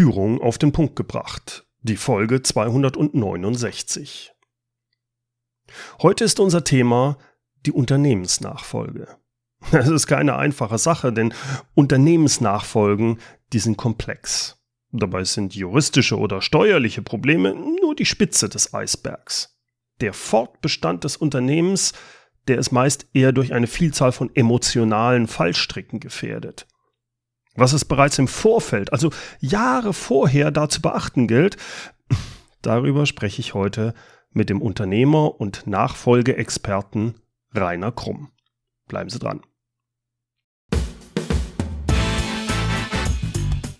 Führung auf den Punkt gebracht. Die Folge 269. Heute ist unser Thema die Unternehmensnachfolge. Es ist keine einfache Sache, denn Unternehmensnachfolgen, die sind komplex. Dabei sind juristische oder steuerliche Probleme nur die Spitze des Eisbergs. Der Fortbestand des Unternehmens, der ist meist eher durch eine Vielzahl von emotionalen Fallstricken gefährdet. Was es bereits im Vorfeld, also Jahre vorher da zu beachten gilt, darüber spreche ich heute mit dem Unternehmer und Nachfolgeexperten Rainer Krumm. Bleiben Sie dran.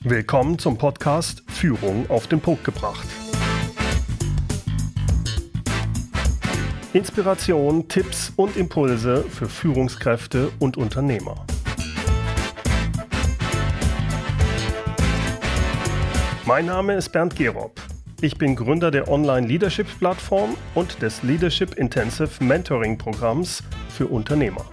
Willkommen zum Podcast Führung auf den Punkt gebracht. Inspiration, Tipps und Impulse für Führungskräfte und Unternehmer. Mein Name ist Bernd Gerob. Ich bin Gründer der Online-Leadership-Plattform und des Leadership Intensive Mentoring-Programms für Unternehmer.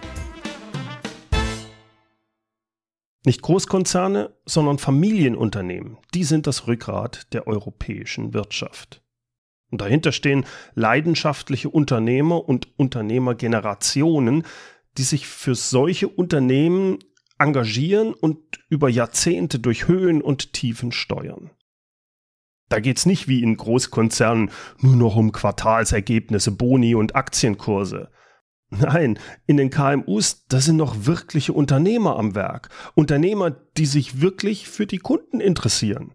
Nicht Großkonzerne, sondern Familienunternehmen, die sind das Rückgrat der europäischen Wirtschaft. Und dahinter stehen leidenschaftliche Unternehmer und Unternehmergenerationen, die sich für solche Unternehmen engagieren und über Jahrzehnte durch Höhen und Tiefen steuern. Da geht's nicht wie in Großkonzernen nur noch um Quartalsergebnisse, Boni und Aktienkurse. Nein, in den KMUs, da sind noch wirkliche Unternehmer am Werk. Unternehmer, die sich wirklich für die Kunden interessieren.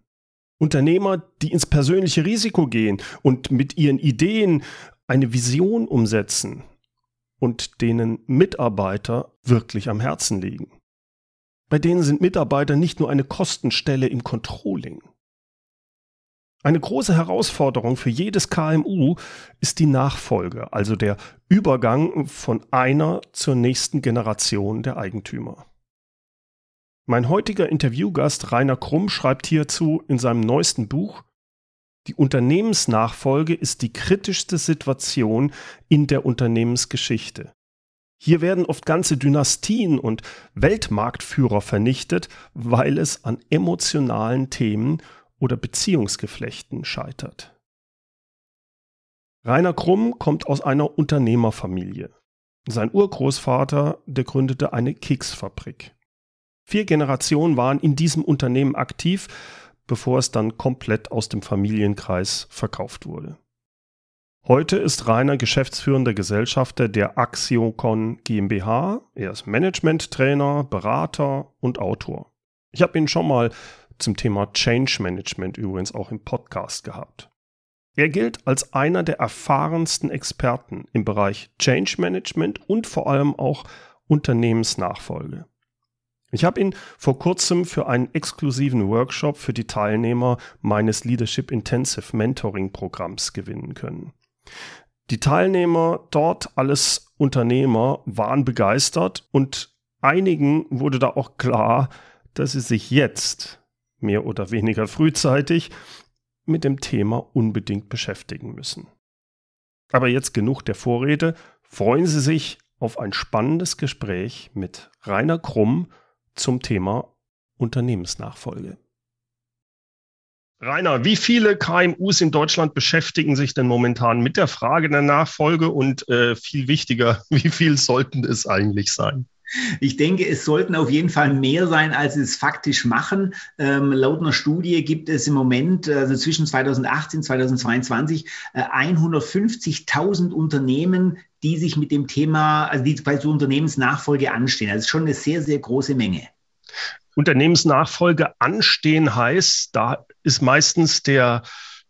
Unternehmer, die ins persönliche Risiko gehen und mit ihren Ideen eine Vision umsetzen und denen Mitarbeiter wirklich am Herzen liegen. Bei denen sind Mitarbeiter nicht nur eine Kostenstelle im Controlling. Eine große Herausforderung für jedes KMU ist die Nachfolge, also der Übergang von einer zur nächsten Generation der Eigentümer. Mein heutiger Interviewgast Rainer Krumm schreibt hierzu in seinem neuesten Buch Die Unternehmensnachfolge ist die kritischste Situation in der Unternehmensgeschichte. Hier werden oft ganze Dynastien und Weltmarktführer vernichtet, weil es an emotionalen Themen oder Beziehungsgeflechten scheitert. Rainer Krumm kommt aus einer Unternehmerfamilie. Sein Urgroßvater, der gründete eine Keksfabrik. Vier Generationen waren in diesem Unternehmen aktiv, bevor es dann komplett aus dem Familienkreis verkauft wurde. Heute ist Rainer geschäftsführender Gesellschafter der Axiocon GmbH. Er ist Managementtrainer, Berater und Autor. Ich habe ihn schon mal zum Thema Change Management übrigens auch im Podcast gehabt. Er gilt als einer der erfahrensten Experten im Bereich Change Management und vor allem auch Unternehmensnachfolge. Ich habe ihn vor kurzem für einen exklusiven Workshop für die Teilnehmer meines Leadership Intensive Mentoring Programms gewinnen können. Die Teilnehmer dort, alles Unternehmer, waren begeistert und einigen wurde da auch klar, dass sie sich jetzt mehr oder weniger frühzeitig mit dem Thema unbedingt beschäftigen müssen. Aber jetzt genug der Vorrede. Freuen Sie sich auf ein spannendes Gespräch mit Rainer Krumm zum Thema Unternehmensnachfolge. Rainer, wie viele KMUs in Deutschland beschäftigen sich denn momentan mit der Frage der Nachfolge und äh, viel wichtiger, wie viel sollten es eigentlich sein? Ich denke, es sollten auf jeden Fall mehr sein, als sie es faktisch machen. Ähm, laut einer Studie gibt es im Moment, also zwischen 2018 und 2022, äh, 150.000 Unternehmen, die sich mit dem Thema, also die bei so Unternehmensnachfolge anstehen. Also schon eine sehr, sehr große Menge. Unternehmensnachfolge anstehen heißt, da ist meistens der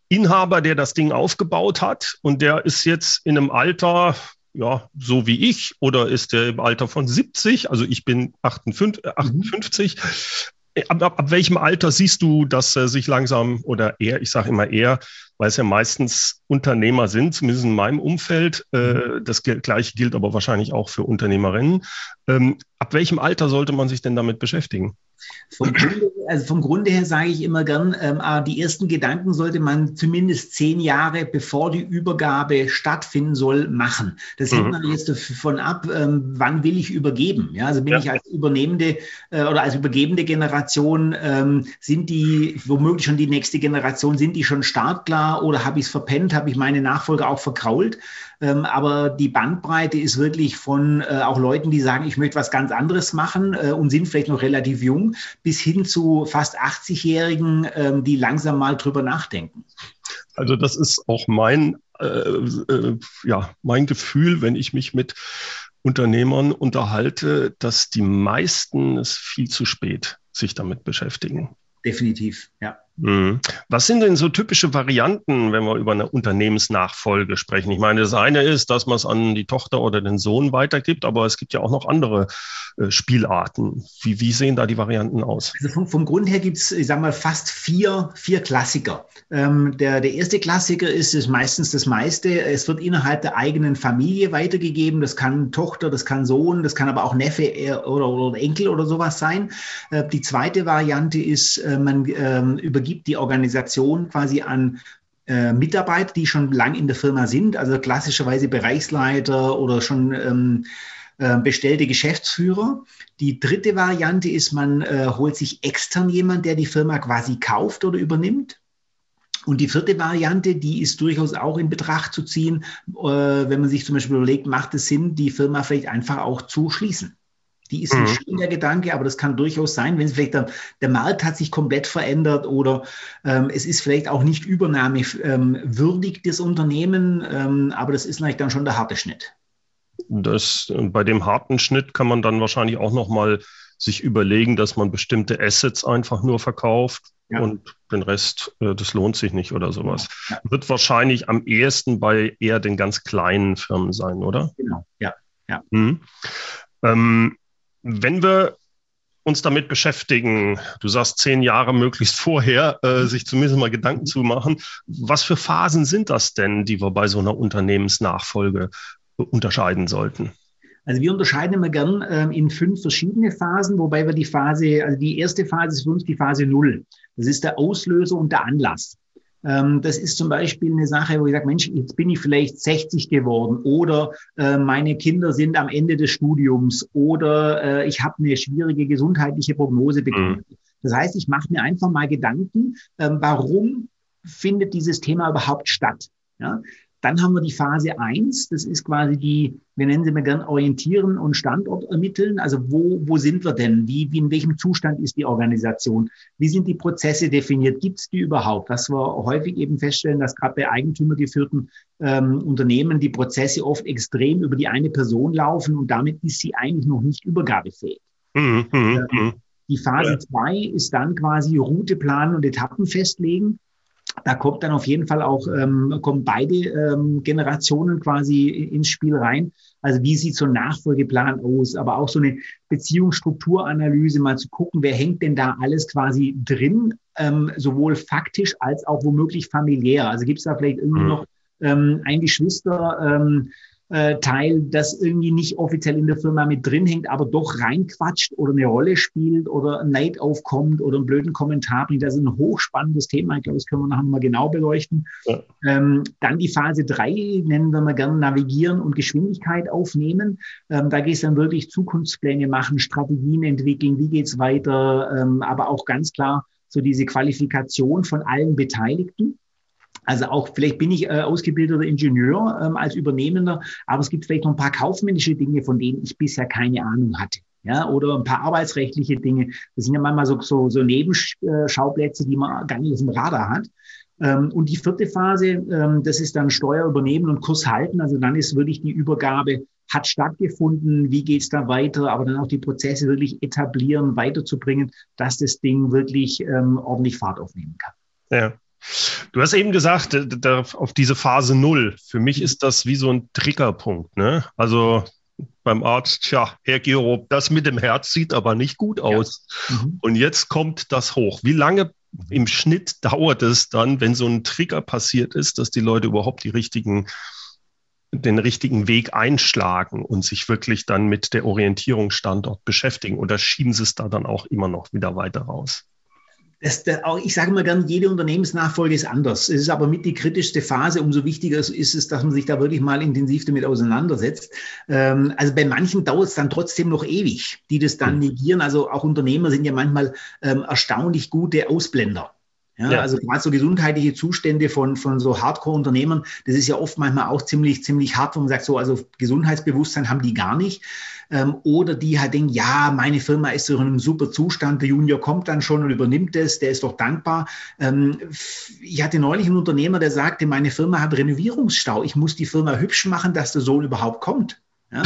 Inhaber, der das Ding aufgebaut hat und der ist jetzt in einem Alter, ja, so wie ich, oder ist er im Alter von 70? Also ich bin 58. 58. Mhm. Ab, ab, ab, welchem Alter siehst du, dass er sich langsam oder er, ich sage immer er, weil es ja meistens Unternehmer sind, zumindest in meinem Umfeld. Äh, mhm. das gleiche gilt aber wahrscheinlich auch für Unternehmerinnen. Ähm, ab welchem Alter sollte man sich denn damit beschäftigen? Vom Grunde, also vom Grunde her sage ich immer gern, ähm, ah, die ersten Gedanken sollte man zumindest zehn Jahre bevor die Übergabe stattfinden soll, machen. Das hängt mhm. man jetzt davon ab, ähm, wann will ich übergeben. Ja, also bin ja. ich als übernehmende äh, oder als übergebende Generation, ähm, sind die womöglich schon die nächste Generation, sind die schon startklar oder habe ich es verpennt, habe ich meine Nachfolger auch verkrault? Ähm, aber die Bandbreite ist wirklich von äh, auch Leuten, die sagen, ich möchte was ganz anderes machen äh, und sind vielleicht noch relativ jung, bis hin zu fast 80-Jährigen, ähm, die langsam mal drüber nachdenken. Also das ist auch mein, äh, äh, ja, mein Gefühl, wenn ich mich mit Unternehmern unterhalte, dass die meisten es viel zu spät sich damit beschäftigen. Definitiv, ja. Mhm. Was sind denn so typische Varianten, wenn wir über eine Unternehmensnachfolge sprechen? Ich meine, das eine ist, dass man es an die Tochter oder den Sohn weitergibt, aber es gibt ja auch noch andere äh, Spielarten. Wie, wie sehen da die Varianten aus? Also vom, vom Grund her gibt es, ich sage mal, fast vier, vier Klassiker. Ähm, der, der erste Klassiker ist, ist meistens das meiste. Es wird innerhalb der eigenen Familie weitergegeben. Das kann Tochter, das kann Sohn, das kann aber auch Neffe äh, oder, oder Enkel oder sowas sein. Äh, die zweite Variante ist, äh, man ähm, über übergibt die Organisation quasi an äh, Mitarbeiter, die schon lang in der Firma sind, also klassischerweise Bereichsleiter oder schon ähm, äh, bestellte Geschäftsführer. Die dritte Variante ist, man äh, holt sich extern jemand, der die Firma quasi kauft oder übernimmt. Und die vierte Variante, die ist durchaus auch in Betracht zu ziehen, äh, wenn man sich zum Beispiel überlegt, macht es Sinn, die Firma vielleicht einfach auch zu schließen. Die ist nicht mhm. schön, der Gedanke, aber das kann durchaus sein, wenn es vielleicht der, der, Markt hat sich komplett verändert oder ähm, es ist vielleicht auch nicht übernahmewürdig, ähm, das Unternehmen, ähm, aber das ist natürlich dann schon der harte Schnitt. Das, bei dem harten Schnitt kann man dann wahrscheinlich auch nochmal sich überlegen, dass man bestimmte Assets einfach nur verkauft ja. und den Rest, äh, das lohnt sich nicht oder sowas. Ja. Wird wahrscheinlich am ehesten bei eher den ganz kleinen Firmen sein, oder? Genau, ja. ja. Mhm. Ähm, wenn wir uns damit beschäftigen, du sagst zehn Jahre möglichst vorher, äh, sich zumindest mal Gedanken zu machen, was für Phasen sind das denn, die wir bei so einer Unternehmensnachfolge unterscheiden sollten? Also wir unterscheiden immer gern ähm, in fünf verschiedene Phasen, wobei wir die Phase, also die erste Phase ist für uns die Phase Null. Das ist der Auslöser und der Anlass. Ähm, das ist zum Beispiel eine Sache, wo ich sage, Mensch, jetzt bin ich vielleicht 60 geworden oder äh, meine Kinder sind am Ende des Studiums oder äh, ich habe eine schwierige gesundheitliche Prognose bekommen. Mhm. Das heißt, ich mache mir einfach mal Gedanken, ähm, warum findet dieses Thema überhaupt statt? Ja? Dann haben wir die Phase eins. das ist quasi die, wir nennen sie mal gern orientieren und Standort ermitteln. Also wo, wo sind wir denn? Wie, wie in welchem Zustand ist die Organisation? Wie sind die Prozesse definiert? Gibt es die überhaupt? Was wir häufig eben feststellen, dass gerade bei eigentümergeführten ähm, Unternehmen die Prozesse oft extrem über die eine Person laufen und damit ist sie eigentlich noch nicht übergabefähig. Mhm, mh, mh. Die Phase zwei ja. ist dann quasi Route planen und Etappen festlegen. Da kommt dann auf jeden Fall auch, ähm, kommen beide ähm, Generationen quasi ins Spiel rein. Also wie sieht so ein Nachfolgeplan aus, aber auch so eine Beziehungsstrukturanalyse, mal zu gucken, wer hängt denn da alles quasi drin, ähm, sowohl faktisch als auch womöglich familiär. Also gibt es da vielleicht irgendwie mhm. noch ähm, ein Geschwister, ähm, äh, Teil, das irgendwie nicht offiziell in der Firma mit drin hängt, aber doch reinquatscht oder eine Rolle spielt oder ein Neid aufkommt oder einen blöden Kommentar bringt. Das ist ein hochspannendes Thema. Ich glaube, das können wir nachher mal genau beleuchten. Ja. Ähm, dann die Phase drei nennen wir mal gerne Navigieren und Geschwindigkeit aufnehmen. Ähm, da geht es dann wirklich Zukunftspläne machen, Strategien entwickeln, wie geht's weiter, ähm, aber auch ganz klar so diese Qualifikation von allen Beteiligten. Also auch vielleicht bin ich äh, ausgebildeter Ingenieur ähm, als Übernehmender, aber es gibt vielleicht noch ein paar kaufmännische Dinge, von denen ich bisher keine Ahnung hatte. Ja, oder ein paar arbeitsrechtliche Dinge. Das sind ja manchmal so, so, so Nebenschauplätze, die man gar nicht auf dem Radar hat. Ähm, und die vierte Phase, ähm, das ist dann Steuer übernehmen und Kurs halten. Also dann ist wirklich die Übergabe hat stattgefunden, wie geht's da weiter, aber dann auch die Prozesse wirklich etablieren, weiterzubringen, dass das Ding wirklich ähm, ordentlich Fahrt aufnehmen kann. Ja. Du hast eben gesagt, äh, auf diese Phase Null. Für mich ist das wie so ein Triggerpunkt. Ne? Also beim Arzt, tja, Herr Gero, das mit dem Herz sieht aber nicht gut aus. Ja. Mhm. Und jetzt kommt das hoch. Wie lange im Schnitt dauert es dann, wenn so ein Trigger passiert ist, dass die Leute überhaupt die richtigen den richtigen Weg einschlagen und sich wirklich dann mit der Orientierung Standort beschäftigen? Oder schieben sie es da dann auch immer noch wieder weiter raus? Das, das, auch, ich sage mal gern, jede Unternehmensnachfolge ist anders. Es ist aber mit die kritischste Phase. Umso wichtiger ist es, dass man sich da wirklich mal intensiv damit auseinandersetzt. Ähm, also bei manchen dauert es dann trotzdem noch ewig, die das dann hm. negieren. Also auch Unternehmer sind ja manchmal ähm, erstaunlich gute Ausblender. Ja, ja. Also gerade so gesundheitliche Zustände von, von so Hardcore-Unternehmern, das ist ja oft manchmal auch ziemlich, ziemlich hart, wo man sagt, so, also Gesundheitsbewusstsein haben die gar nicht. Ähm, oder die halt denken, ja, meine Firma ist so in einem super Zustand, der Junior kommt dann schon und übernimmt es, der ist doch dankbar. Ähm, ich hatte neulich einen Unternehmer, der sagte, meine Firma hat Renovierungsstau, ich muss die Firma hübsch machen, dass der Sohn überhaupt kommt. Ja?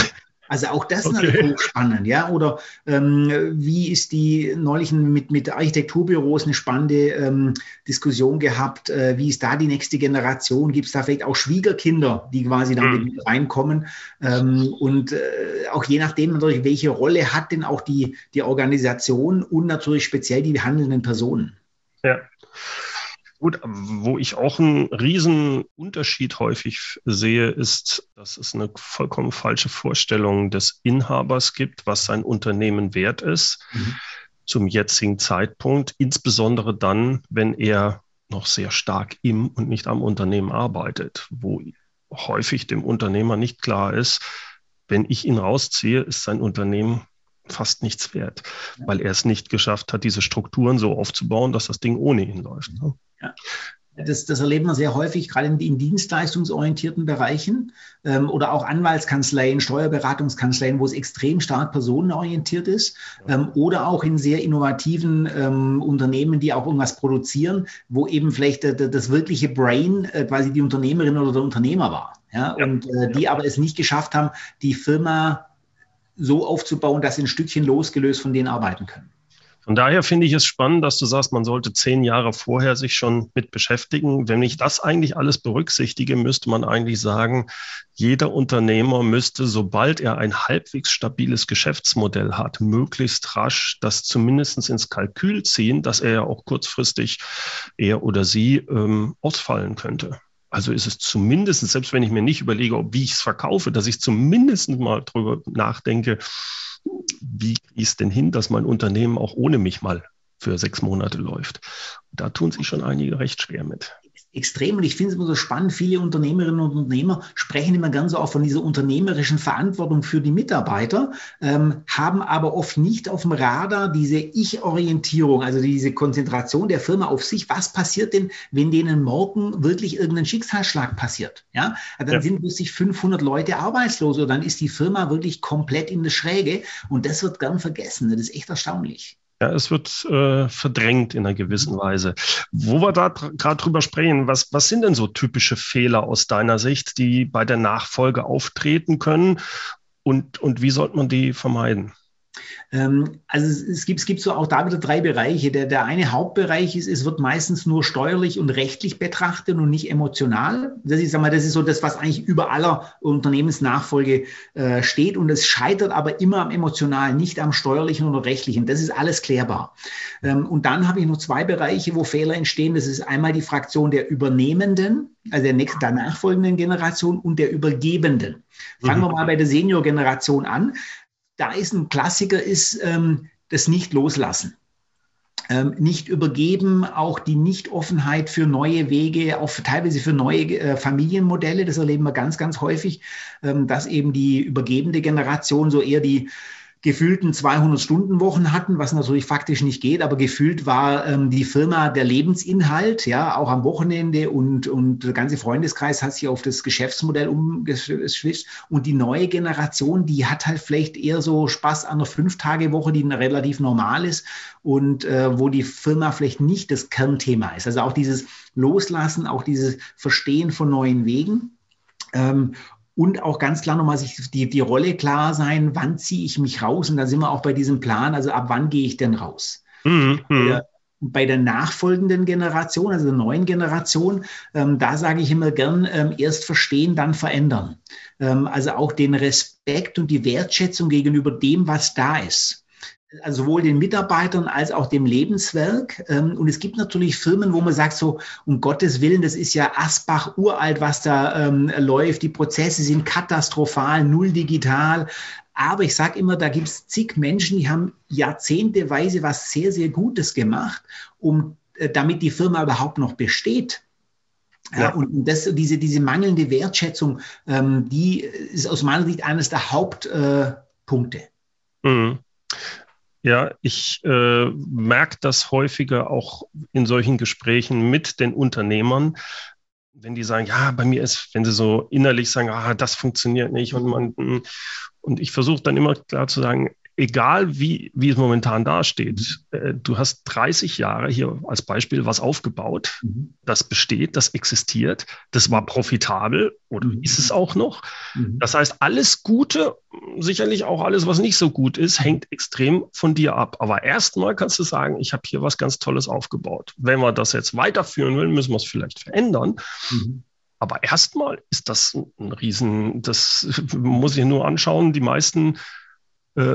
Also auch das okay. natürlich hochspannend, ja. Oder ähm, wie ist die neulich mit, mit Architekturbüros eine spannende ähm, Diskussion gehabt, äh, wie ist da die nächste Generation? Gibt es da vielleicht auch Schwiegerkinder, die quasi damit mhm. reinkommen? Ähm, und äh, auch je nachdem natürlich, welche Rolle hat denn auch die, die Organisation und natürlich speziell die handelnden Personen. Ja. Gut, wo ich auch einen riesen Unterschied häufig sehe, ist, dass es eine vollkommen falsche Vorstellung des Inhabers gibt, was sein Unternehmen wert ist mhm. zum jetzigen Zeitpunkt, insbesondere dann, wenn er noch sehr stark im und nicht am Unternehmen arbeitet, wo häufig dem Unternehmer nicht klar ist, wenn ich ihn rausziehe, ist sein Unternehmen fast nichts wert, weil er es nicht geschafft hat, diese Strukturen so aufzubauen, dass das Ding ohne ihn läuft. Ne? Ja. Das, das erleben wir sehr häufig, gerade in, in dienstleistungsorientierten Bereichen ähm, oder auch Anwaltskanzleien, Steuerberatungskanzleien, wo es extrem stark personenorientiert ist ähm, oder auch in sehr innovativen ähm, Unternehmen, die auch irgendwas produzieren, wo eben vielleicht äh, das wirkliche Brain äh, quasi die Unternehmerin oder der Unternehmer war. Ja? ja. Und äh, die aber es nicht geschafft haben, die Firma so aufzubauen, dass sie ein Stückchen losgelöst von denen arbeiten können. Von daher finde ich es spannend, dass du sagst, man sollte zehn Jahre vorher sich schon mit beschäftigen. Wenn ich das eigentlich alles berücksichtige, müsste man eigentlich sagen, jeder Unternehmer müsste, sobald er ein halbwegs stabiles Geschäftsmodell hat, möglichst rasch das zumindest ins Kalkül ziehen, dass er ja auch kurzfristig er oder sie ähm, ausfallen könnte. Also ist es zumindest, selbst wenn ich mir nicht überlege, wie ich es verkaufe, dass ich zumindest mal drüber nachdenke, wie es denn hin, dass mein Unternehmen auch ohne mich mal für sechs Monate läuft. Da tun sich schon einige recht schwer mit extrem und ich finde es immer so spannend. Viele Unternehmerinnen und Unternehmer sprechen immer ganz so auch von dieser unternehmerischen Verantwortung für die Mitarbeiter, ähm, haben aber oft nicht auf dem Radar diese Ich-Orientierung, also diese Konzentration der Firma auf sich. Was passiert denn, wenn denen morgen wirklich irgendein Schicksalsschlag passiert? Ja, dann ja. sind plötzlich 500 Leute arbeitslos oder dann ist die Firma wirklich komplett in der Schräge und das wird gern vergessen. Das ist echt erstaunlich. Ja, es wird äh, verdrängt in einer gewissen Weise. Wo wir da gerade drüber sprechen, was, was sind denn so typische Fehler aus deiner Sicht, die bei der Nachfolge auftreten können und, und wie sollte man die vermeiden? Ähm, also es gibt, es gibt so auch da wieder drei Bereiche. Der, der eine Hauptbereich ist, es wird meistens nur steuerlich und rechtlich betrachtet und nicht emotional. Das ist, sag mal, das ist so das, was eigentlich über aller Unternehmensnachfolge äh, steht. Und es scheitert aber immer am emotionalen, nicht am steuerlichen oder rechtlichen. Das ist alles klärbar. Ähm, und dann habe ich noch zwei Bereiche, wo Fehler entstehen. Das ist einmal die Fraktion der Übernehmenden, also der, nächsten, der nachfolgenden Generation und der Übergebenden. Fangen mhm. wir mal bei der Senior-Generation an da ist ein Klassiker, ist ähm, das Nicht-Loslassen. Ähm, nicht übergeben, auch die Nicht-Offenheit für neue Wege, auch teilweise für neue äh, Familienmodelle. Das erleben wir ganz, ganz häufig, ähm, dass eben die übergebende Generation so eher die gefühlten 200-Stunden-Wochen hatten, was natürlich faktisch nicht geht, aber gefühlt war ähm, die Firma der Lebensinhalt, ja, auch am Wochenende und, und der ganze Freundeskreis hat sich auf das Geschäftsmodell umgeschwitzt und die neue Generation, die hat halt vielleicht eher so Spaß an der Fünf-Tage-Woche, die relativ normal ist und äh, wo die Firma vielleicht nicht das Kernthema ist. Also auch dieses Loslassen, auch dieses Verstehen von neuen Wegen. Ähm, und auch ganz klar nochmal sich die, die Rolle klar sein, wann ziehe ich mich raus? Und da sind wir auch bei diesem Plan, also ab wann gehe ich denn raus? Mhm. Der, bei der nachfolgenden Generation, also der neuen Generation, ähm, da sage ich immer gern, ähm, erst verstehen, dann verändern. Ähm, also auch den Respekt und die Wertschätzung gegenüber dem, was da ist. Also sowohl den Mitarbeitern als auch dem Lebenswerk. Ähm, und es gibt natürlich Firmen, wo man sagt, so um Gottes Willen, das ist ja Asbach uralt, was da ähm, läuft. Die Prozesse sind katastrophal, null digital. Aber ich sage immer, da gibt es zig Menschen, die haben jahrzehnteweise was sehr, sehr Gutes gemacht, um äh, damit die Firma überhaupt noch besteht. Ja, ja. Und das, diese, diese mangelnde Wertschätzung, ähm, die ist aus meiner Sicht eines der Hauptpunkte. Äh, mhm. Ja, ich äh, merke das häufiger auch in solchen Gesprächen mit den Unternehmern, wenn die sagen, ja, bei mir ist, wenn sie so innerlich sagen, ah, das funktioniert nicht und man, und ich versuche dann immer klar zu sagen, egal wie, wie es momentan dasteht, äh, du hast 30 Jahre hier als Beispiel was aufgebaut, mhm. das besteht, das existiert, das war profitabel oder mhm. ist es auch noch. Mhm. Das heißt, alles Gute, sicherlich auch alles, was nicht so gut ist, hängt extrem von dir ab. Aber erstmal kannst du sagen, ich habe hier was ganz Tolles aufgebaut. Wenn wir das jetzt weiterführen wollen, müssen wir es vielleicht verändern. Mhm. Aber erstmal ist das ein Riesen, das muss ich nur anschauen. Die meisten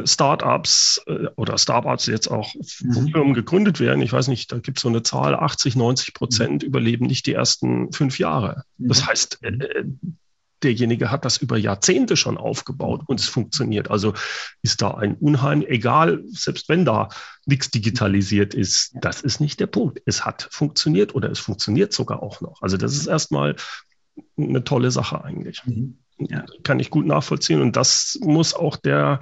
Startups äh, oder Startups jetzt auch mhm. Firmen gegründet werden, ich weiß nicht, da gibt es so eine Zahl, 80, 90 Prozent mhm. überleben nicht die ersten fünf Jahre. Mhm. Das heißt, äh, äh, derjenige hat das über Jahrzehnte schon aufgebaut und es funktioniert. Also ist da ein Unheim, egal, selbst wenn da nichts digitalisiert ist, das ist nicht der Punkt. Es hat funktioniert oder es funktioniert sogar auch noch. Also das ist erstmal eine tolle Sache eigentlich. Mhm. Ja. Kann ich gut nachvollziehen. Und das muss auch der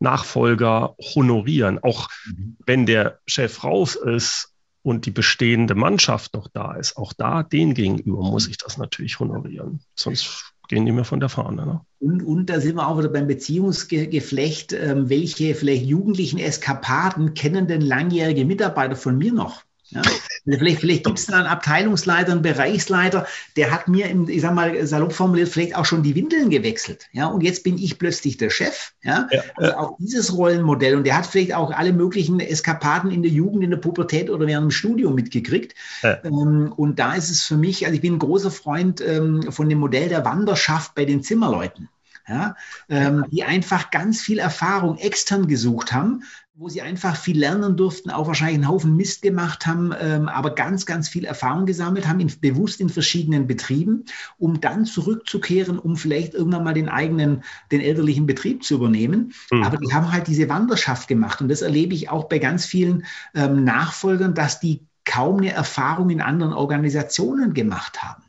Nachfolger honorieren. Auch mhm. wenn der Chef raus ist und die bestehende Mannschaft noch da ist, auch da den gegenüber muss ich das natürlich honorieren. Sonst gehen die mir von der Fahne. Ne? Und, und da sind wir auch wieder beim Beziehungsgeflecht. Ähm, welche vielleicht jugendlichen Eskapaden kennen denn langjährige Mitarbeiter von mir noch? Ja? Vielleicht, vielleicht gibt es da einen Abteilungsleiter, einen Bereichsleiter, der hat mir, im, ich sag mal, salopp formuliert, vielleicht auch schon die Windeln gewechselt. Ja, und jetzt bin ich plötzlich der Chef. Ja, ja also auch dieses Rollenmodell. Und der hat vielleicht auch alle möglichen Eskapaden in der Jugend, in der Pubertät oder während dem Studium mitgekriegt. Ja. Ähm, und da ist es für mich, also ich bin ein großer Freund ähm, von dem Modell der Wanderschaft bei den Zimmerleuten ja, ähm, die einfach ganz viel Erfahrung extern gesucht haben, wo sie einfach viel lernen durften, auch wahrscheinlich einen Haufen Mist gemacht haben, ähm, aber ganz, ganz viel Erfahrung gesammelt haben, in, bewusst in verschiedenen Betrieben, um dann zurückzukehren, um vielleicht irgendwann mal den eigenen, den elterlichen Betrieb zu übernehmen. Mhm. Aber die haben halt diese Wanderschaft gemacht und das erlebe ich auch bei ganz vielen ähm, Nachfolgern, dass die kaum eine Erfahrung in anderen Organisationen gemacht haben.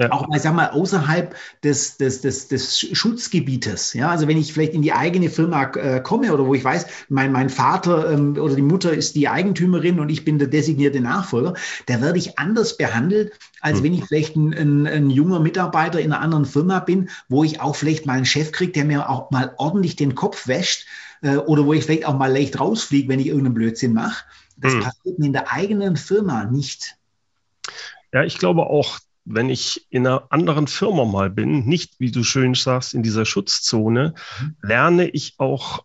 Ja. Auch mal, sag mal, außerhalb des, des, des, des Schutzgebietes. Ja, also wenn ich vielleicht in die eigene Firma äh, komme oder wo ich weiß, mein, mein Vater ähm, oder die Mutter ist die Eigentümerin und ich bin der designierte Nachfolger, da werde ich anders behandelt, als mhm. wenn ich vielleicht ein, ein, ein, junger Mitarbeiter in einer anderen Firma bin, wo ich auch vielleicht mal einen Chef kriege, der mir auch mal ordentlich den Kopf wäscht äh, oder wo ich vielleicht auch mal leicht rausfliege, wenn ich irgendeinen Blödsinn mache. Das mhm. passiert mir in der eigenen Firma nicht. Ja, ich glaube auch, wenn ich in einer anderen Firma mal bin, nicht, wie du schön sagst, in dieser Schutzzone, mhm. lerne ich auch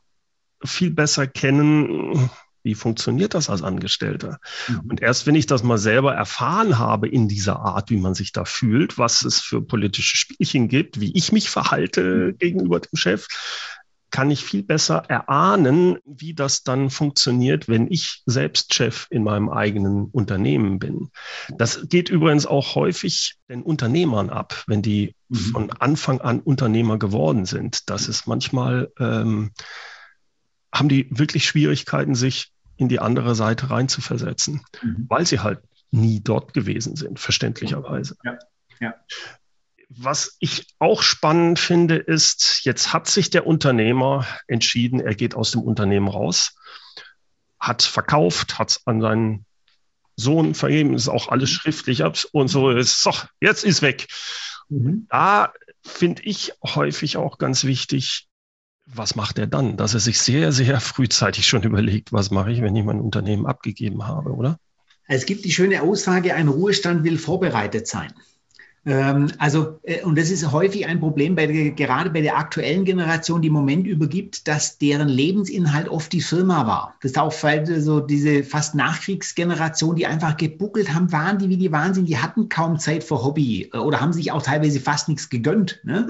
viel besser kennen, wie funktioniert das als Angestellter? Mhm. Und erst wenn ich das mal selber erfahren habe in dieser Art, wie man sich da fühlt, was es für politische Spielchen gibt, wie ich mich verhalte mhm. gegenüber dem Chef, kann ich viel besser erahnen, wie das dann funktioniert, wenn ich selbst Chef in meinem eigenen Unternehmen bin. Das geht übrigens auch häufig den Unternehmern ab, wenn die mhm. von Anfang an Unternehmer geworden sind. Das ist manchmal, ähm, haben die wirklich Schwierigkeiten, sich in die andere Seite reinzuversetzen, mhm. weil sie halt nie dort gewesen sind, verständlicherweise. Ja. Ja. Was ich auch spannend finde, ist, jetzt hat sich der Unternehmer entschieden, er geht aus dem Unternehmen raus, hat verkauft, hat es an seinen Sohn vergeben, ist auch alles schriftlich und so ist, so, jetzt ist weg. Mhm. Da finde ich häufig auch ganz wichtig, was macht er dann? Dass er sich sehr, sehr frühzeitig schon überlegt, was mache ich, wenn ich mein Unternehmen abgegeben habe, oder? Es gibt die schöne Aussage, ein Ruhestand will vorbereitet sein. Ähm, also, äh, und das ist häufig ein Problem, bei der, gerade bei der aktuellen Generation, die im Moment übergibt, dass deren Lebensinhalt oft die Firma war. Das ist auch so diese fast Nachkriegsgeneration, die einfach gebuckelt haben, waren die wie die Wahnsinn, die hatten kaum Zeit für Hobby äh, oder haben sich auch teilweise fast nichts gegönnt. Ne?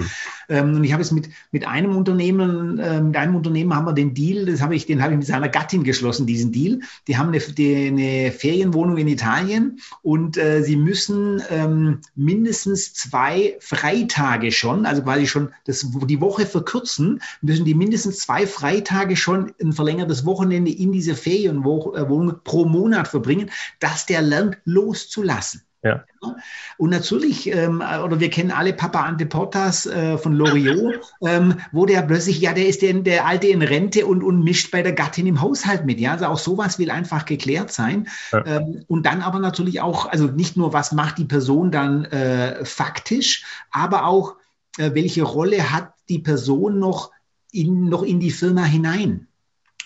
Mhm. Und ich habe es mit, mit einem Unternehmen, mit einem Unternehmen haben wir den Deal, das habe ich, den habe ich mit seiner Gattin geschlossen, diesen Deal. Die haben eine, die, eine Ferienwohnung in Italien und äh, sie müssen ähm, mindestens mindestens zwei Freitage schon, also quasi schon das, die Woche verkürzen, müssen die mindestens zwei Freitage schon ein verlängertes Wochenende in dieser Ferienwohnung pro Monat verbringen, dass der lernt loszulassen. Ja. Und natürlich, ähm, oder wir kennen alle Papa Ante Portas äh, von Loriot, ähm, wo der plötzlich, ja, der ist der, der Alte in Rente und, und mischt bei der Gattin im Haushalt mit. Ja, also auch sowas will einfach geklärt sein. Ja. Ähm, und dann aber natürlich auch, also nicht nur, was macht die Person dann äh, faktisch, aber auch, äh, welche Rolle hat die Person noch in, noch in die Firma hinein?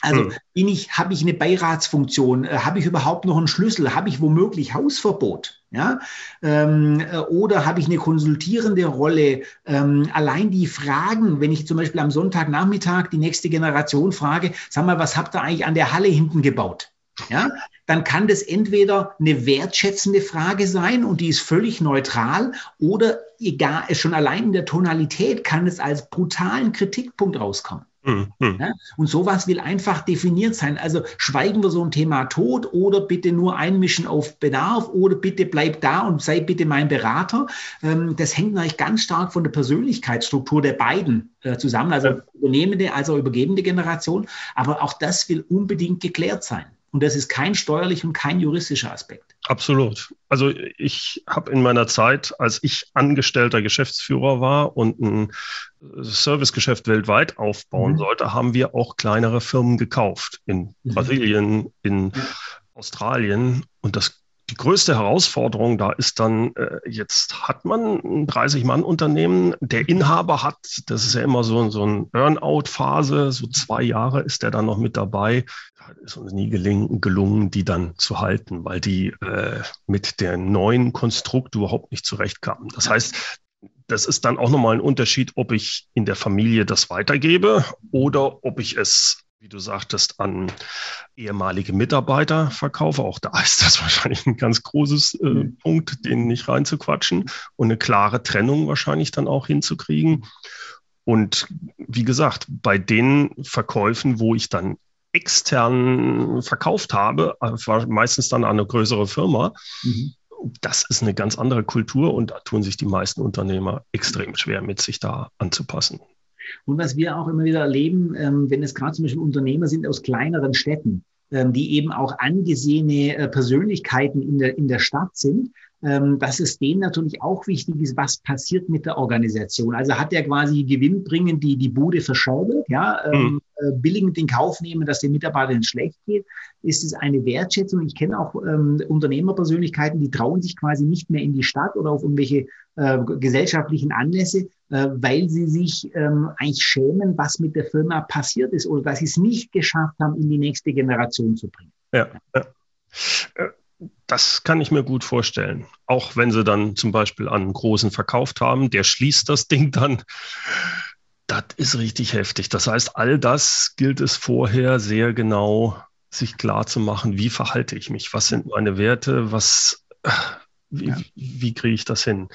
Also hm. bin ich, habe ich eine Beiratsfunktion, äh, habe ich überhaupt noch einen Schlüssel, habe ich womöglich Hausverbot, ja, ähm, äh, oder habe ich eine konsultierende Rolle? Ähm, allein die Fragen, wenn ich zum Beispiel am Sonntagnachmittag die nächste Generation frage, sag mal, was habt ihr eigentlich an der Halle hinten gebaut? Ja, dann kann das entweder eine wertschätzende Frage sein und die ist völlig neutral oder egal, schon allein in der Tonalität kann es als brutalen Kritikpunkt rauskommen. Ja, und sowas will einfach definiert sein. Also schweigen wir so ein Thema tot oder bitte nur einmischen auf Bedarf oder bitte bleib da und sei bitte mein Berater. Ähm, das hängt natürlich ganz stark von der Persönlichkeitsstruktur der beiden äh, zusammen, also übernehmende als auch übergebende Generation. Aber auch das will unbedingt geklärt sein. Und das ist kein steuerlicher und kein juristischer Aspekt. Absolut. Also ich habe in meiner Zeit, als ich angestellter Geschäftsführer war und ein Servicegeschäft weltweit aufbauen mhm. sollte, haben wir auch kleinere Firmen gekauft in mhm. Brasilien, in ja. Australien. Und das die größte Herausforderung da ist dann, äh, jetzt hat man ein 30-Mann-Unternehmen, der Inhaber hat, das ist ja immer so, so eine Earn-out-Phase, so zwei Jahre ist der dann noch mit dabei. Ist uns nie gelingen, gelungen, die dann zu halten, weil die äh, mit der neuen Konstrukt überhaupt nicht zurechtkamen. Das heißt, das ist dann auch nochmal ein Unterschied, ob ich in der Familie das weitergebe oder ob ich es wie du sagtest, an ehemalige Mitarbeiter verkaufe. Auch da ist das wahrscheinlich ein ganz großes äh, mhm. Punkt, den nicht reinzuquatschen und eine klare Trennung wahrscheinlich dann auch hinzukriegen. Und wie gesagt, bei den Verkäufen, wo ich dann extern verkauft habe, äh, war meistens dann an eine größere Firma. Mhm. Das ist eine ganz andere Kultur und da tun sich die meisten Unternehmer extrem schwer mit, sich da anzupassen. Und was wir auch immer wieder erleben, ähm, wenn es gerade zum Beispiel Unternehmer sind aus kleineren Städten, ähm, die eben auch angesehene äh, Persönlichkeiten in der, in der Stadt sind, ähm, dass es denen natürlich auch wichtig ist, was passiert mit der Organisation. Also hat er quasi gewinnbringend die, die Bude verscherbelt, ja, mhm. äh, billigend in Kauf nehmen, dass den Mitarbeitern schlecht geht, ist es eine Wertschätzung. Ich kenne auch ähm, Unternehmerpersönlichkeiten, die trauen sich quasi nicht mehr in die Stadt oder auf irgendwelche äh, gesellschaftlichen Anlässe, äh, weil sie sich ähm, eigentlich schämen, was mit der Firma passiert ist oder dass sie es nicht geschafft haben, in die nächste Generation zu bringen. Ja, ja. Äh, das kann ich mir gut vorstellen. Auch wenn sie dann zum Beispiel an einen großen verkauft haben, der schließt das Ding dann. Das ist richtig heftig. Das heißt, all das gilt es vorher sehr genau sich klar zu machen, wie verhalte ich mich, was sind meine Werte, was, wie, ja. wie kriege ich das hin.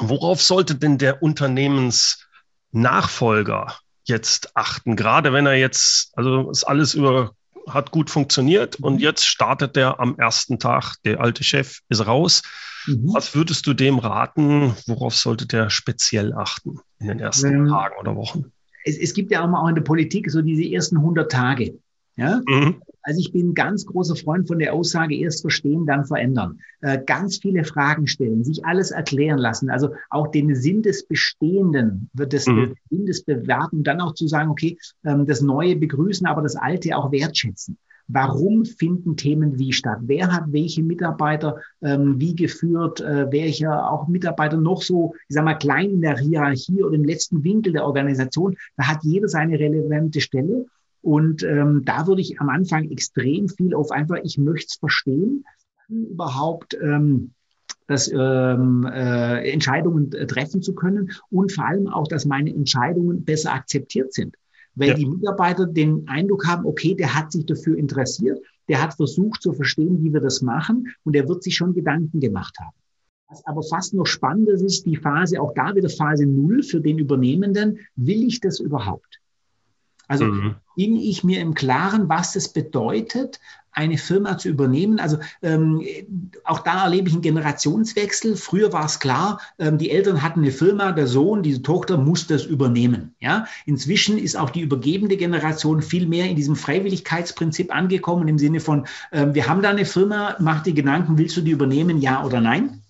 Mhm. Worauf sollte denn der Unternehmensnachfolger jetzt achten? Gerade wenn er jetzt, also ist alles über hat gut funktioniert und mhm. jetzt startet der am ersten Tag, der alte Chef ist raus. Mhm. Was würdest du dem raten? Worauf sollte der speziell achten in den ersten ähm, Tagen oder Wochen? Es, es, gibt ja auch mal auch in der Politik so diese ersten 100 Tage. Ja? Mhm. Also ich bin ein ganz großer Freund von der Aussage, erst verstehen, dann verändern. Äh, ganz viele Fragen stellen, sich alles erklären lassen, also auch den Sinn des Bestehenden, wird des mhm. Sinn des Bewerten, dann auch zu sagen, okay, ähm, das Neue begrüßen, aber das Alte auch wertschätzen. Warum finden Themen wie statt? Wer hat welche Mitarbeiter ähm, wie geführt? Äh, welcher auch Mitarbeiter noch so, ich sag mal, klein in der Hierarchie oder im letzten Winkel der Organisation? Da hat jeder seine relevante Stelle. Und ähm, da würde ich am Anfang extrem viel auf einfach, ich möchte es verstehen, überhaupt ähm, das ähm, äh, Entscheidungen treffen zu können und vor allem auch, dass meine Entscheidungen besser akzeptiert sind. Weil ja. die Mitarbeiter den Eindruck haben, okay, der hat sich dafür interessiert, der hat versucht zu verstehen, wie wir das machen und der wird sich schon Gedanken gemacht haben. Was aber fast noch spannender ist, die Phase, auch da wieder Phase Null für den Übernehmenden. Will ich das überhaupt? Also mhm. bin ich mir im Klaren, was das bedeutet, eine Firma zu übernehmen. Also ähm, auch da erlebe ich einen Generationswechsel. Früher war es klar, ähm, die Eltern hatten eine Firma, der Sohn, diese Tochter muss das übernehmen. Ja, inzwischen ist auch die übergebende Generation viel mehr in diesem Freiwilligkeitsprinzip angekommen im Sinne von, ähm, wir haben da eine Firma, mach dir Gedanken, willst du die übernehmen, ja oder nein?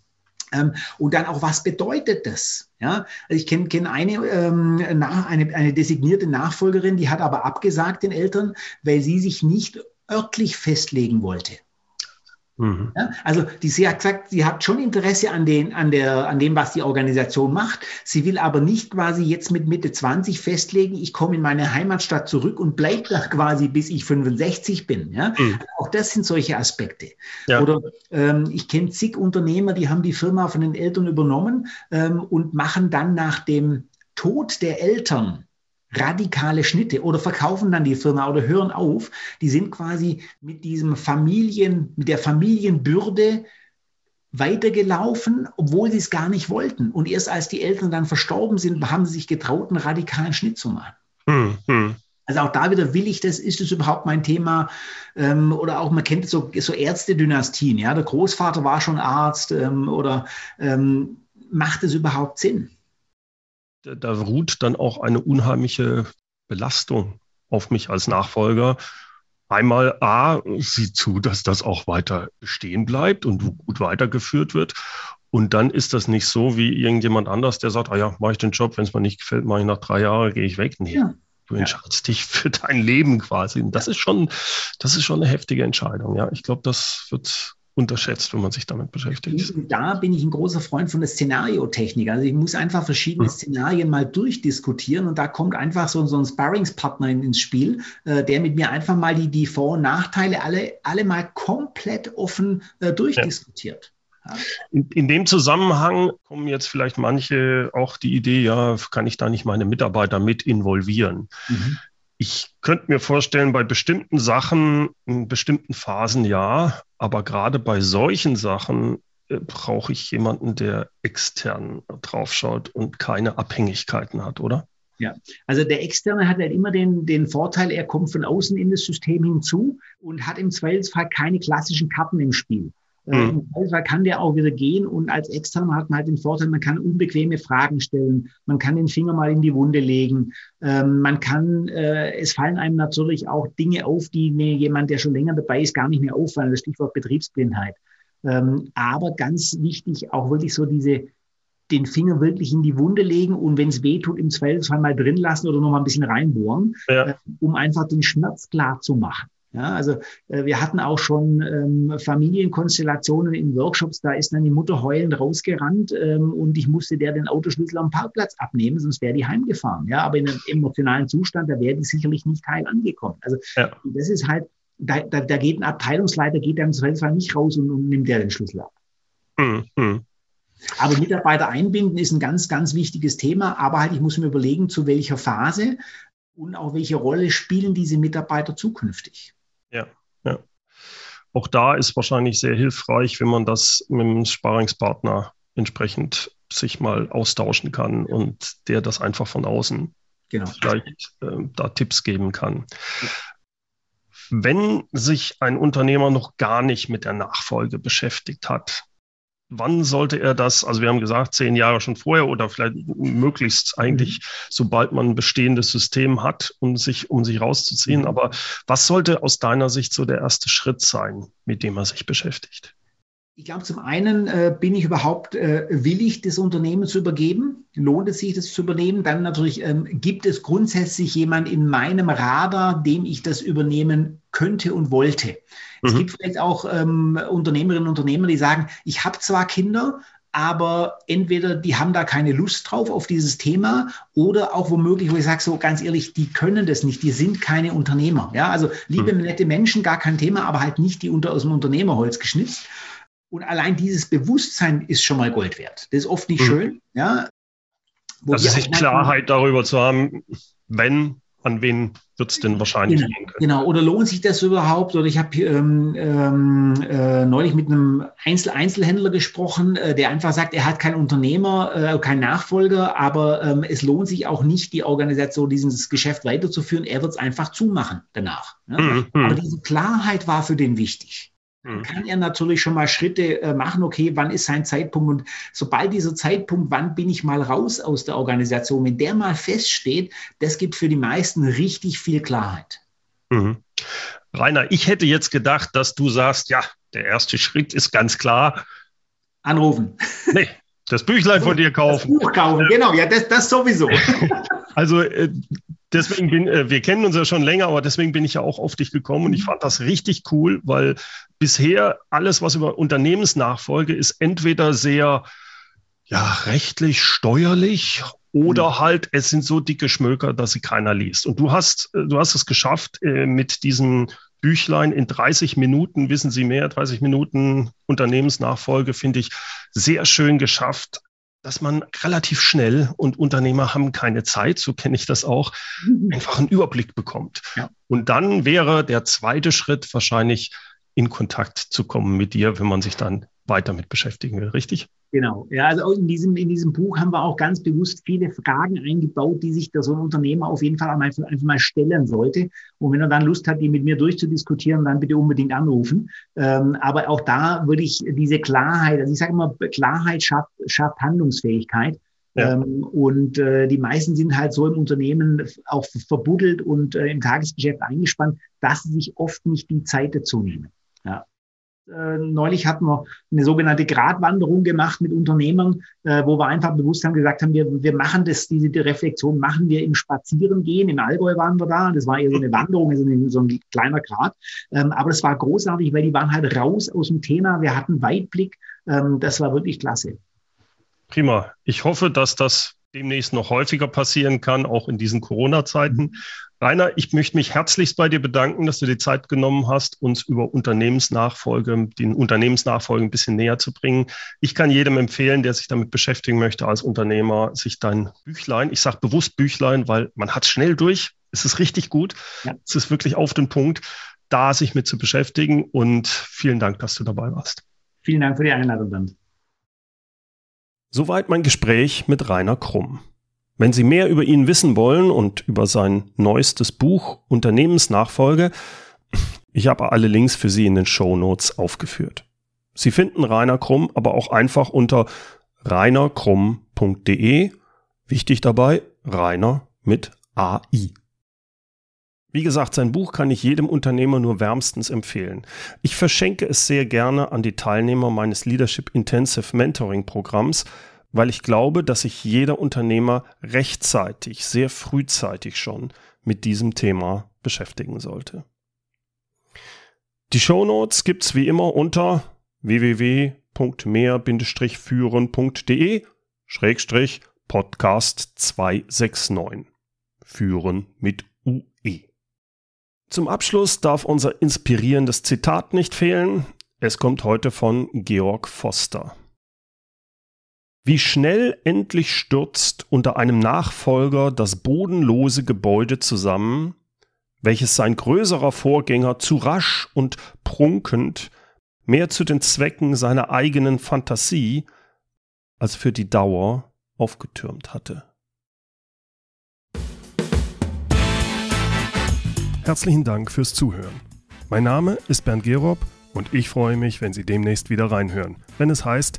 Ähm, und dann auch, was bedeutet das? Ja, also ich kenne kenn eine, ähm, eine, eine designierte Nachfolgerin, die hat aber abgesagt den Eltern, weil sie sich nicht örtlich festlegen wollte. Mhm. Ja, also die, sie hat gesagt, sie hat schon Interesse an, den, an, der, an dem, was die Organisation macht. Sie will aber nicht quasi jetzt mit Mitte 20 festlegen, ich komme in meine Heimatstadt zurück und bleibe da quasi, bis ich 65 bin. Ja? Mhm. Auch das sind solche Aspekte. Ja. Oder ähm, ich kenne zig Unternehmer, die haben die Firma von den Eltern übernommen ähm, und machen dann nach dem Tod der Eltern radikale Schnitte oder verkaufen dann die Firma oder hören auf. Die sind quasi mit diesem Familien, mit der Familienbürde weitergelaufen, obwohl sie es gar nicht wollten. Und erst als die Eltern dann verstorben sind, haben sie sich getraut, einen radikalen Schnitt zu machen. Hm, hm. Also auch da wieder will ich das, ist das überhaupt mein Thema? Ähm, oder auch, man kennt so, so Ärztedynastien, ja, der Großvater war schon Arzt ähm, oder ähm, macht es überhaupt Sinn? Da ruht dann auch eine unheimliche Belastung auf mich als Nachfolger. Einmal A, sieh zu, dass das auch weiter bestehen bleibt und gut weitergeführt wird. Und dann ist das nicht so wie irgendjemand anders, der sagt, ah ja, mache ich den Job, wenn es mir nicht gefällt, mache ich nach drei Jahren, gehe ich weg. Nee, ja. du entscheidest ja. dich für dein Leben quasi. Und das ist schon, das ist schon eine heftige Entscheidung. Ja, ich glaube, das wird unterschätzt, wenn man sich damit beschäftigt. Da bin ich ein großer Freund von der Szenariotechnik. Also ich muss einfach verschiedene hm. Szenarien mal durchdiskutieren und da kommt einfach so, so ein Sparringspartner ins Spiel, äh, der mit mir einfach mal die, die Vor- und Nachteile alle, alle mal komplett offen äh, durchdiskutiert. Ja. In, in, dem Zusammenhang kommen jetzt vielleicht manche auch die Idee, ja, kann ich da nicht meine Mitarbeiter mit involvieren? Mhm. Ich könnte mir vorstellen, bei bestimmten Sachen, in bestimmten Phasen ja, aber gerade bei solchen Sachen äh, brauche ich jemanden, der extern draufschaut und keine Abhängigkeiten hat, oder? Ja, also der Externe hat halt immer den, den Vorteil, er kommt von außen in das System hinzu und hat im Zweifelsfall keine klassischen Karten im Spiel. Mhm. Im Fall kann der auch wieder gehen und als Externer hat man halt den Vorteil, man kann unbequeme Fragen stellen, man kann den Finger mal in die Wunde legen, ähm, man kann, äh, es fallen einem natürlich auch Dinge auf, die mir jemand, der schon länger dabei ist, gar nicht mehr auffallen, das Stichwort Betriebsblindheit. Ähm, aber ganz wichtig, auch wirklich so diese, den Finger wirklich in die Wunde legen und wenn es weh tut, im Zweifelsfall mal drin lassen oder noch mal ein bisschen reinbohren, ja. äh, um einfach den Schmerz klar zu machen. Ja, also äh, wir hatten auch schon ähm, Familienkonstellationen in Workshops, da ist dann die Mutter heulend rausgerannt ähm, und ich musste der den Autoschlüssel am Parkplatz abnehmen, sonst wäre die heimgefahren. Ja, aber in einem emotionalen Zustand, da wäre die sicherlich nicht heil angekommen. Also ja. das ist halt, da, da, da geht ein Abteilungsleiter, geht dann im Zweifelsfall nicht raus und, und nimmt der den Schlüssel ab. Mhm. Aber Mitarbeiter einbinden ist ein ganz, ganz wichtiges Thema. Aber halt, ich muss mir überlegen, zu welcher Phase und auch welche Rolle spielen diese Mitarbeiter zukünftig. Auch da ist wahrscheinlich sehr hilfreich, wenn man das mit dem Sparingspartner entsprechend sich mal austauschen kann und der das einfach von außen genau. vielleicht äh, da Tipps geben kann. Ja. Wenn sich ein Unternehmer noch gar nicht mit der Nachfolge beschäftigt hat, wann sollte er das, also wir haben gesagt, zehn Jahre schon vorher oder vielleicht möglichst eigentlich, mhm. sobald man ein bestehendes System hat, um sich, um sich rauszuziehen. Mhm. Aber was sollte aus deiner Sicht so der erste Schritt sein, mit dem er sich beschäftigt? Ich glaube, zum einen äh, bin ich überhaupt äh, willig, das Unternehmen zu übergeben. Lohnt es sich, das zu übernehmen? Dann natürlich, ähm, gibt es grundsätzlich jemand in meinem Radar, dem ich das übernehmen könnte und wollte? Es mhm. gibt vielleicht auch ähm, Unternehmerinnen und Unternehmer, die sagen, ich habe zwar Kinder, aber entweder die haben da keine Lust drauf auf dieses Thema oder auch womöglich, wo ich sage so ganz ehrlich, die können das nicht, die sind keine Unternehmer. Ja, also liebe mhm. nette Menschen, gar kein Thema, aber halt nicht die unter aus dem Unternehmerholz geschnitzt. Und allein dieses Bewusstsein ist schon mal Gold wert. Das ist oft nicht mhm. schön, ja. Wo also sich Klarheit darüber zu haben, wenn an wen wird es denn wahrscheinlich genau, gehen können. Genau, oder lohnt sich das überhaupt? Oder ich habe ähm, ähm, äh, neulich mit einem Einzel Einzelhändler gesprochen, äh, der einfach sagt, er hat keinen Unternehmer, äh, keinen Nachfolger, aber ähm, es lohnt sich auch nicht, die Organisation, dieses Geschäft weiterzuführen. Er wird es einfach zumachen danach. Ne? Mhm, aber diese Klarheit war für den wichtig. Mhm. kann er natürlich schon mal Schritte äh, machen, okay, wann ist sein Zeitpunkt und sobald dieser Zeitpunkt, wann bin ich mal raus aus der Organisation, wenn der mal feststeht, das gibt für die meisten richtig viel Klarheit. Mhm. Rainer, ich hätte jetzt gedacht, dass du sagst, ja, der erste Schritt ist ganz klar. Anrufen. Nee, das Büchlein von dir kaufen. Das Buch kaufen, genau, ja, das, das sowieso. Also äh, deswegen bin, äh, wir kennen uns ja schon länger, aber deswegen bin ich ja auch auf dich gekommen und ich fand das richtig cool, weil bisher alles, was über Unternehmensnachfolge ist, entweder sehr ja, rechtlich, steuerlich oder mhm. halt, es sind so dicke Schmöker, dass sie keiner liest. Und du hast, äh, du hast es geschafft, äh, mit diesem Büchlein in 30 Minuten, wissen Sie mehr, 30 Minuten Unternehmensnachfolge, finde ich sehr schön geschafft, dass man relativ schnell und Unternehmer haben keine Zeit, so kenne ich das auch, mhm. einfach einen Überblick bekommt. Ja. Und dann wäre der zweite Schritt wahrscheinlich in Kontakt zu kommen mit dir, wenn man sich dann weiter mit beschäftigen will, richtig? Genau. Ja, also in diesem, in diesem Buch haben wir auch ganz bewusst viele Fragen eingebaut, die sich da so ein Unternehmer auf jeden Fall einfach, einfach mal stellen sollte. Und wenn er dann Lust hat, die mit mir durchzudiskutieren, dann bitte unbedingt anrufen. Ähm, aber auch da würde ich diese Klarheit, also ich sage immer, Klarheit schafft, schafft Handlungsfähigkeit. Ja. Ähm, und äh, die meisten sind halt so im Unternehmen auch verbuddelt und äh, im Tagesgeschäft eingespannt, dass sie sich oft nicht die Zeit dazu nehmen. Ja. Äh, neulich hatten wir eine sogenannte Gratwanderung gemacht mit Unternehmern, äh, wo wir einfach bewusst haben gesagt haben, wir, wir machen das, diese die Reflexion machen wir im Spazierengehen. In Allgäu waren wir da. Das war eher so eine Wanderung, also so ein kleiner Grat. Ähm, aber das war großartig, weil die waren halt raus aus dem Thema. Wir hatten Weitblick. Ähm, das war wirklich klasse. Prima. Ich hoffe, dass das demnächst noch häufiger passieren kann, auch in diesen Corona-Zeiten. Rainer, ich möchte mich herzlichst bei dir bedanken, dass du die Zeit genommen hast, uns über Unternehmensnachfolge, den Unternehmensnachfolge ein bisschen näher zu bringen. Ich kann jedem empfehlen, der sich damit beschäftigen möchte als Unternehmer, sich dein Büchlein, ich sage bewusst Büchlein, weil man hat schnell durch. Es ist richtig gut. Ja. Es ist wirklich auf den Punkt, da sich mit zu beschäftigen. Und vielen Dank, dass du dabei warst. Vielen Dank für die Einladung. Soweit mein Gespräch mit Rainer Krumm. Wenn Sie mehr über ihn wissen wollen und über sein neuestes Buch Unternehmensnachfolge, ich habe alle Links für Sie in den Show Notes aufgeführt. Sie finden Rainer Krumm aber auch einfach unter reinerkrumm.de. Wichtig dabei, Rainer mit AI. Wie gesagt, sein Buch kann ich jedem Unternehmer nur wärmstens empfehlen. Ich verschenke es sehr gerne an die Teilnehmer meines Leadership Intensive Mentoring Programms, weil ich glaube, dass sich jeder Unternehmer rechtzeitig, sehr frühzeitig schon mit diesem Thema beschäftigen sollte. Die Shownotes gibt's wie immer unter www.mehr-führen.de Schrägstrich Podcast 269. Führen mit UE. Zum Abschluss darf unser inspirierendes Zitat nicht fehlen. Es kommt heute von Georg Foster. Wie schnell endlich stürzt unter einem Nachfolger das bodenlose Gebäude zusammen, welches sein größerer Vorgänger zu rasch und prunkend mehr zu den Zwecken seiner eigenen Fantasie als für die Dauer aufgetürmt hatte. Herzlichen Dank fürs Zuhören. Mein Name ist Bernd Gerob und ich freue mich, wenn Sie demnächst wieder reinhören, wenn es heißt